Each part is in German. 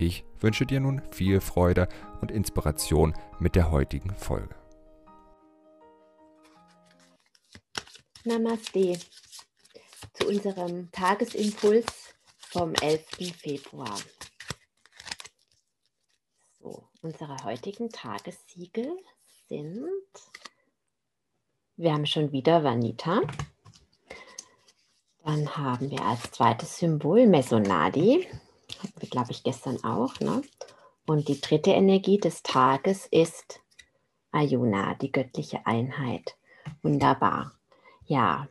Ich wünsche dir nun viel Freude und Inspiration mit der heutigen Folge. Namaste zu unserem Tagesimpuls vom 11. Februar. So, unsere heutigen Tagessiegel sind, wir haben schon wieder Vanita, dann haben wir als zweites Symbol Mesonadi. Hatten wir, glaube ich, gestern auch. Ne? Und die dritte Energie des Tages ist Ayuna, die göttliche Einheit. Wunderbar. Ja,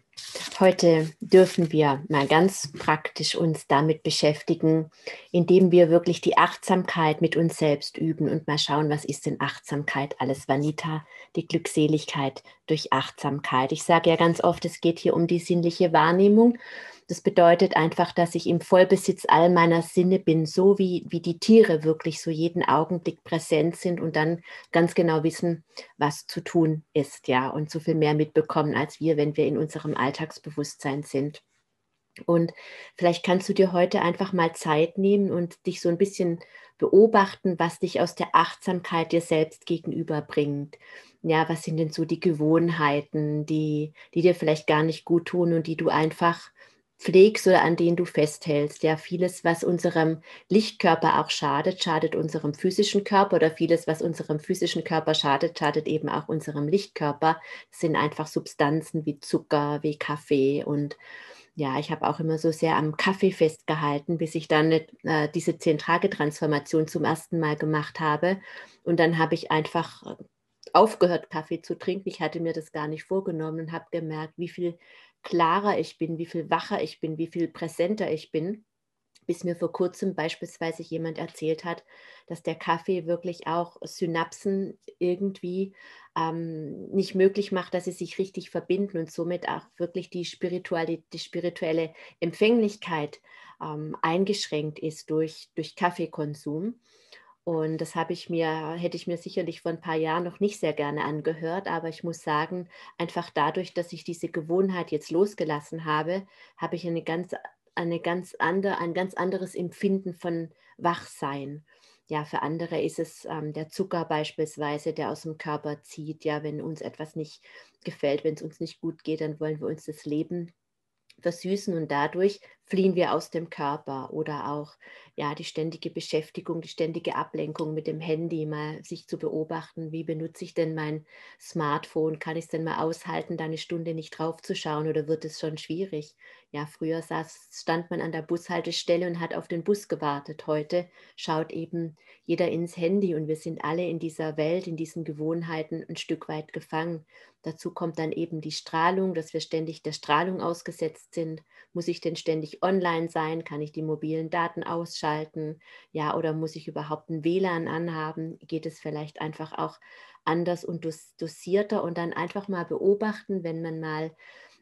Heute dürfen wir mal ganz praktisch uns damit beschäftigen, indem wir wirklich die Achtsamkeit mit uns selbst üben und mal schauen, was ist denn Achtsamkeit alles, Vanita, die Glückseligkeit durch Achtsamkeit. Ich sage ja ganz oft, es geht hier um die sinnliche Wahrnehmung das bedeutet einfach, dass ich im Vollbesitz all meiner Sinne bin, so wie, wie die Tiere wirklich so jeden Augenblick präsent sind und dann ganz genau wissen, was zu tun ist, ja, und so viel mehr mitbekommen als wir, wenn wir in unserem Alltagsbewusstsein sind. Und vielleicht kannst du dir heute einfach mal Zeit nehmen und dich so ein bisschen beobachten, was dich aus der Achtsamkeit dir selbst gegenüber bringt. Ja, was sind denn so die Gewohnheiten, die, die dir vielleicht gar nicht gut tun und die du einfach pflegst oder an denen du festhältst. Ja, vieles, was unserem Lichtkörper auch schadet, schadet unserem physischen Körper oder vieles, was unserem physischen Körper schadet, schadet eben auch unserem Lichtkörper. Das sind einfach Substanzen wie Zucker, wie Kaffee und ja, ich habe auch immer so sehr am Kaffee festgehalten, bis ich dann äh, diese Zehn-Tage-Transformation zum ersten Mal gemacht habe. Und dann habe ich einfach aufgehört, Kaffee zu trinken. Ich hatte mir das gar nicht vorgenommen und habe gemerkt, wie viel klarer ich bin, wie viel wacher ich bin, wie viel präsenter ich bin. Bis mir vor kurzem beispielsweise jemand erzählt hat, dass der Kaffee wirklich auch Synapsen irgendwie ähm, nicht möglich macht, dass sie sich richtig verbinden und somit auch wirklich die, Spiritualität, die spirituelle Empfänglichkeit ähm, eingeschränkt ist durch, durch Kaffeekonsum. Und das habe ich mir, hätte ich mir sicherlich vor ein paar Jahren noch nicht sehr gerne angehört, aber ich muss sagen, einfach dadurch, dass ich diese Gewohnheit jetzt losgelassen habe, habe ich eine ganz, eine ganz andere, ein ganz anderes Empfinden von Wachsein. Ja, für andere ist es ähm, der Zucker beispielsweise, der aus dem Körper zieht. Ja, wenn uns etwas nicht gefällt, wenn es uns nicht gut geht, dann wollen wir uns das Leben versüßen und dadurch fliehen wir aus dem Körper oder auch ja die ständige Beschäftigung, die ständige Ablenkung mit dem Handy, mal sich zu beobachten, wie benutze ich denn mein Smartphone, kann ich es denn mal aushalten, da eine Stunde nicht drauf zu schauen oder wird es schon schwierig? Ja, früher saß, stand man an der Bushaltestelle und hat auf den Bus gewartet. Heute schaut eben jeder ins Handy und wir sind alle in dieser Welt, in diesen Gewohnheiten ein Stück weit gefangen. Dazu kommt dann eben die Strahlung, dass wir ständig der Strahlung ausgesetzt sind. Muss ich denn ständig online sein? Kann ich die mobilen Daten ausschalten? Ja, oder muss ich überhaupt ein WLAN anhaben? Geht es vielleicht einfach auch anders und dos dosierter und dann einfach mal beobachten, wenn man mal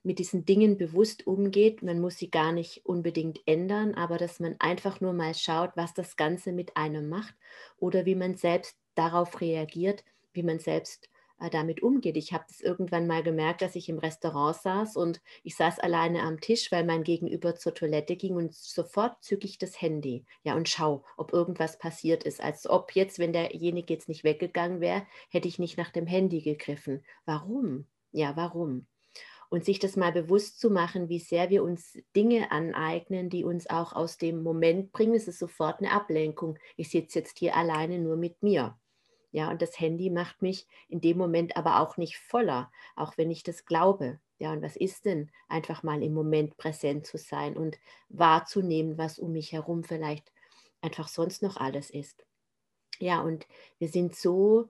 mit diesen Dingen bewusst umgeht. Man muss sie gar nicht unbedingt ändern, aber dass man einfach nur mal schaut, was das Ganze mit einem macht oder wie man selbst darauf reagiert, wie man selbst damit umgeht. Ich habe das irgendwann mal gemerkt, dass ich im Restaurant saß und ich saß alleine am Tisch, weil mein Gegenüber zur Toilette ging und sofort zücke ich das Handy, ja und schau, ob irgendwas passiert ist, als ob jetzt, wenn derjenige jetzt nicht weggegangen wäre, hätte ich nicht nach dem Handy gegriffen. Warum? Ja, warum? und sich das mal bewusst zu machen, wie sehr wir uns Dinge aneignen, die uns auch aus dem Moment bringen. Es ist sofort eine Ablenkung. Ich sitze jetzt hier alleine nur mit mir. Ja, und das Handy macht mich in dem Moment aber auch nicht voller, auch wenn ich das glaube. Ja, und was ist denn einfach mal im Moment präsent zu sein und wahrzunehmen, was um mich herum vielleicht einfach sonst noch alles ist. Ja, und wir sind so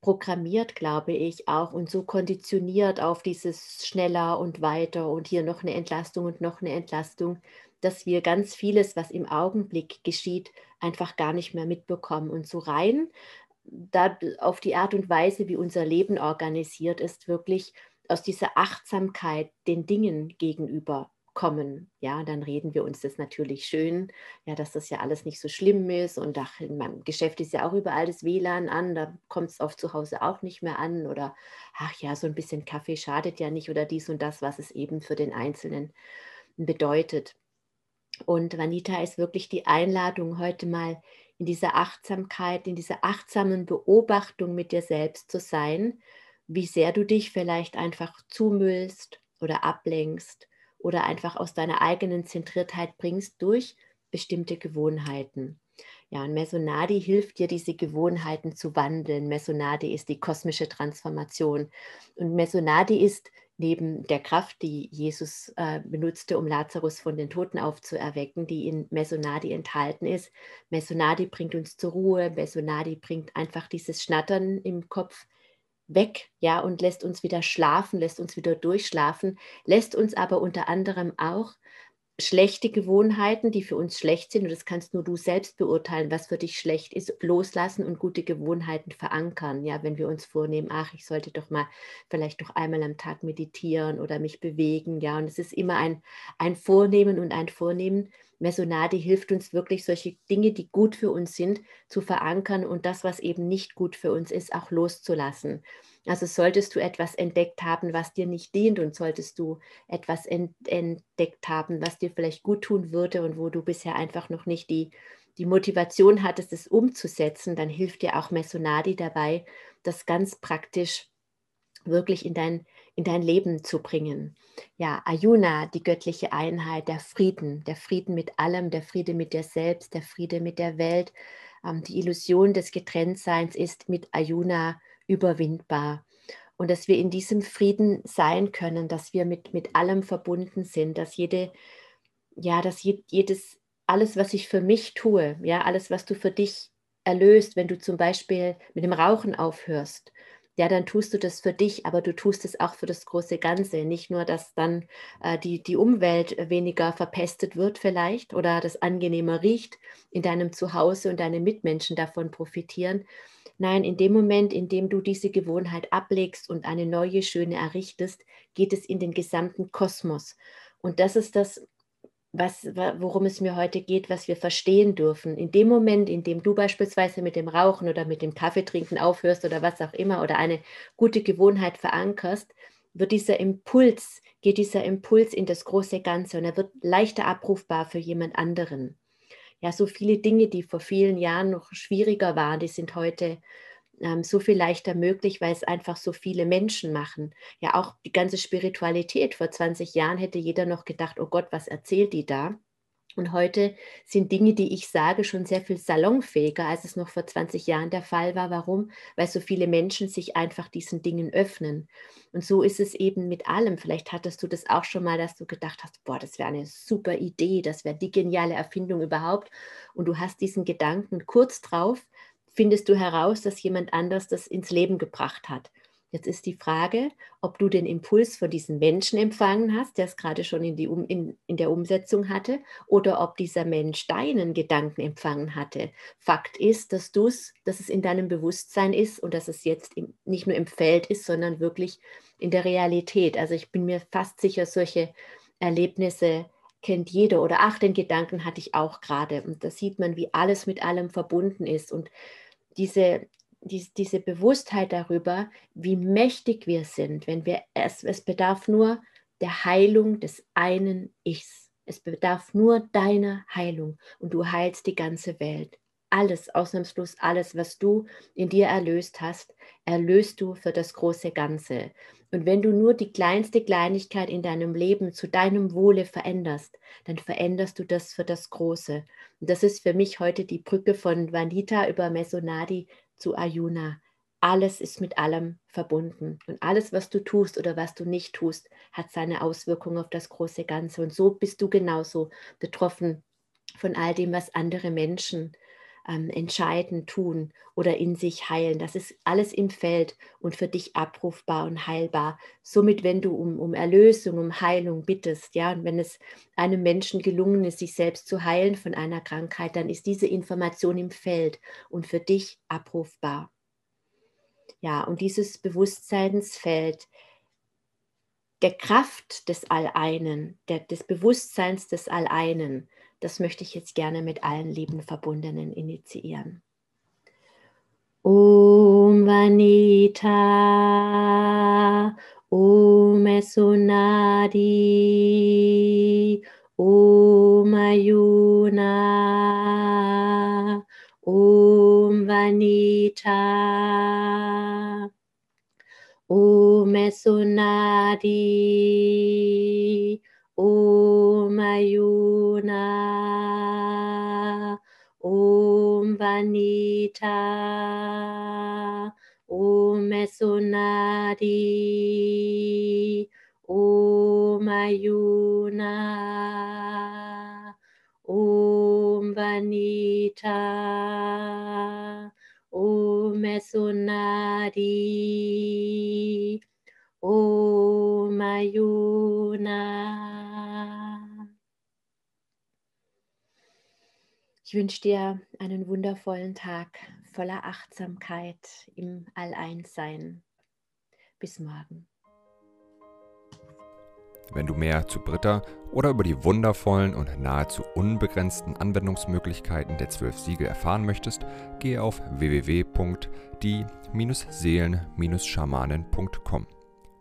programmiert, glaube ich, auch und so konditioniert auf dieses schneller und weiter und hier noch eine Entlastung und noch eine Entlastung, dass wir ganz vieles, was im Augenblick geschieht, einfach gar nicht mehr mitbekommen. Und so rein da, auf die Art und Weise, wie unser Leben organisiert ist, wirklich aus dieser Achtsamkeit den Dingen gegenüber kommen. Ja, dann reden wir uns das natürlich schön, ja, dass das ja alles nicht so schlimm ist und ach, in meinem Geschäft ist ja auch überall das WLAN an, da kommt es oft zu Hause auch nicht mehr an oder ach ja, so ein bisschen Kaffee schadet ja nicht oder dies und das, was es eben für den Einzelnen bedeutet. Und Vanita ist wirklich die Einladung, heute mal in dieser Achtsamkeit, in dieser achtsamen Beobachtung mit dir selbst zu sein, wie sehr du dich vielleicht einfach zumüllst oder ablenkst oder einfach aus deiner eigenen Zentriertheit bringst durch bestimmte Gewohnheiten. Ja, und Mesonadi hilft dir, diese Gewohnheiten zu wandeln. Mesonadi ist die kosmische Transformation. Und Mesonadi ist neben der Kraft, die Jesus äh, benutzte, um Lazarus von den Toten aufzuerwecken, die in Mesonadi enthalten ist. Mesonadi bringt uns zur Ruhe. Mesonadi bringt einfach dieses Schnattern im Kopf weg, ja, und lässt uns wieder schlafen, lässt uns wieder durchschlafen, lässt uns aber unter anderem auch schlechte Gewohnheiten, die für uns schlecht sind, und das kannst nur du selbst beurteilen, was für dich schlecht ist, loslassen und gute Gewohnheiten verankern. Ja, wenn wir uns vornehmen, ach, ich sollte doch mal vielleicht doch einmal am Tag meditieren oder mich bewegen. Ja, und es ist immer ein, ein Vornehmen und ein Vornehmen. Mesonadi hilft uns wirklich, solche Dinge, die gut für uns sind, zu verankern und das, was eben nicht gut für uns ist, auch loszulassen. Also solltest du etwas entdeckt haben, was dir nicht dient und solltest du etwas entdeckt haben, was dir vielleicht gut tun würde und wo du bisher einfach noch nicht die, die Motivation hattest, es umzusetzen, dann hilft dir auch Mesonadi dabei, das ganz praktisch wirklich in dein, in dein Leben zu bringen. Ja, Ayuna, die göttliche Einheit, der Frieden, der Frieden mit allem, der Friede mit dir selbst, der Friede mit der Welt. Ähm, die Illusion des Getrenntseins ist mit Ayuna überwindbar. Und dass wir in diesem Frieden sein können, dass wir mit, mit allem verbunden sind, dass jede, ja, dass jedes, alles, was ich für mich tue, ja, alles, was du für dich erlöst, wenn du zum Beispiel mit dem Rauchen aufhörst, ja, dann tust du das für dich, aber du tust es auch für das große Ganze. Nicht nur, dass dann äh, die, die Umwelt weniger verpestet wird vielleicht oder das angenehmer riecht in deinem Zuhause und deine Mitmenschen davon profitieren, Nein, in dem Moment, in dem du diese Gewohnheit ablegst und eine neue, schöne errichtest, geht es in den gesamten Kosmos. Und das ist das, was, worum es mir heute geht, was wir verstehen dürfen. In dem Moment, in dem du beispielsweise mit dem Rauchen oder mit dem Kaffeetrinken aufhörst oder was auch immer oder eine gute Gewohnheit verankerst, wird dieser Impuls, geht dieser Impuls in das große Ganze und er wird leichter abrufbar für jemand anderen ja, so viele Dinge, die vor vielen Jahren noch schwieriger waren, die sind heute ähm, so viel leichter möglich, weil es einfach so viele Menschen machen. Ja, auch die ganze Spiritualität. Vor 20 Jahren hätte jeder noch gedacht, oh Gott, was erzählt die da? Und heute sind Dinge, die ich sage, schon sehr viel salonfähiger, als es noch vor 20 Jahren der Fall war. Warum? Weil so viele Menschen sich einfach diesen Dingen öffnen. Und so ist es eben mit allem. Vielleicht hattest du das auch schon mal, dass du gedacht hast, boah, das wäre eine super Idee, das wäre die geniale Erfindung überhaupt. Und du hast diesen Gedanken kurz drauf, findest du heraus, dass jemand anders das ins Leben gebracht hat. Jetzt ist die Frage, ob du den Impuls von diesem Menschen empfangen hast, der es gerade schon in, die um, in, in der Umsetzung hatte, oder ob dieser Mensch deinen Gedanken empfangen hatte. Fakt ist, dass, du's, dass es in deinem Bewusstsein ist und dass es jetzt im, nicht nur im Feld ist, sondern wirklich in der Realität. Also ich bin mir fast sicher, solche Erlebnisse kennt jeder oder ach, den Gedanken hatte ich auch gerade. Und da sieht man, wie alles mit allem verbunden ist. Und diese dies, diese Bewusstheit darüber, wie mächtig wir sind, wenn wir es, es bedarf nur der Heilung des einen Ichs. Es bedarf nur deiner Heilung und du heilst die ganze Welt. Alles, ausnahmslos alles, was du in dir erlöst hast, erlöst du für das große Ganze. Und wenn du nur die kleinste Kleinigkeit in deinem Leben zu deinem Wohle veränderst, dann veränderst du das für das Große. Und das ist für mich heute die Brücke von Vanita über Mesonadi zu Ayuna. Alles ist mit allem verbunden. Und alles, was du tust oder was du nicht tust, hat seine Auswirkungen auf das große Ganze. Und so bist du genauso betroffen von all dem, was andere Menschen ähm, entscheiden, tun oder in sich heilen. Das ist alles im Feld und für dich abrufbar und heilbar. Somit, wenn du um, um Erlösung, um Heilung bittest, ja, und wenn es einem Menschen gelungen ist, sich selbst zu heilen von einer Krankheit, dann ist diese Information im Feld und für dich abrufbar. Ja, und dieses Bewusstseinsfeld der Kraft des Alleinen, der, des Bewusstseins des Alleinen, das möchte ich jetzt gerne mit allen lieben Verbundenen initiieren. Om Vanita, Om Esunadi, Om Ayuna, Om Vanita, Om Esunadi, Om Ayuna, Om Vanita, Om Esunadi, Om Ayuna, Om Vanita, Om Esunadi, Om Ayuna. Ich wünsche dir einen wundervollen Tag voller Achtsamkeit im Alleinssein. Bis morgen. Wenn du mehr zu Britta oder über die wundervollen und nahezu unbegrenzten Anwendungsmöglichkeiten der zwölf Siegel erfahren möchtest, gehe auf www.die-seelen-schamanen.com.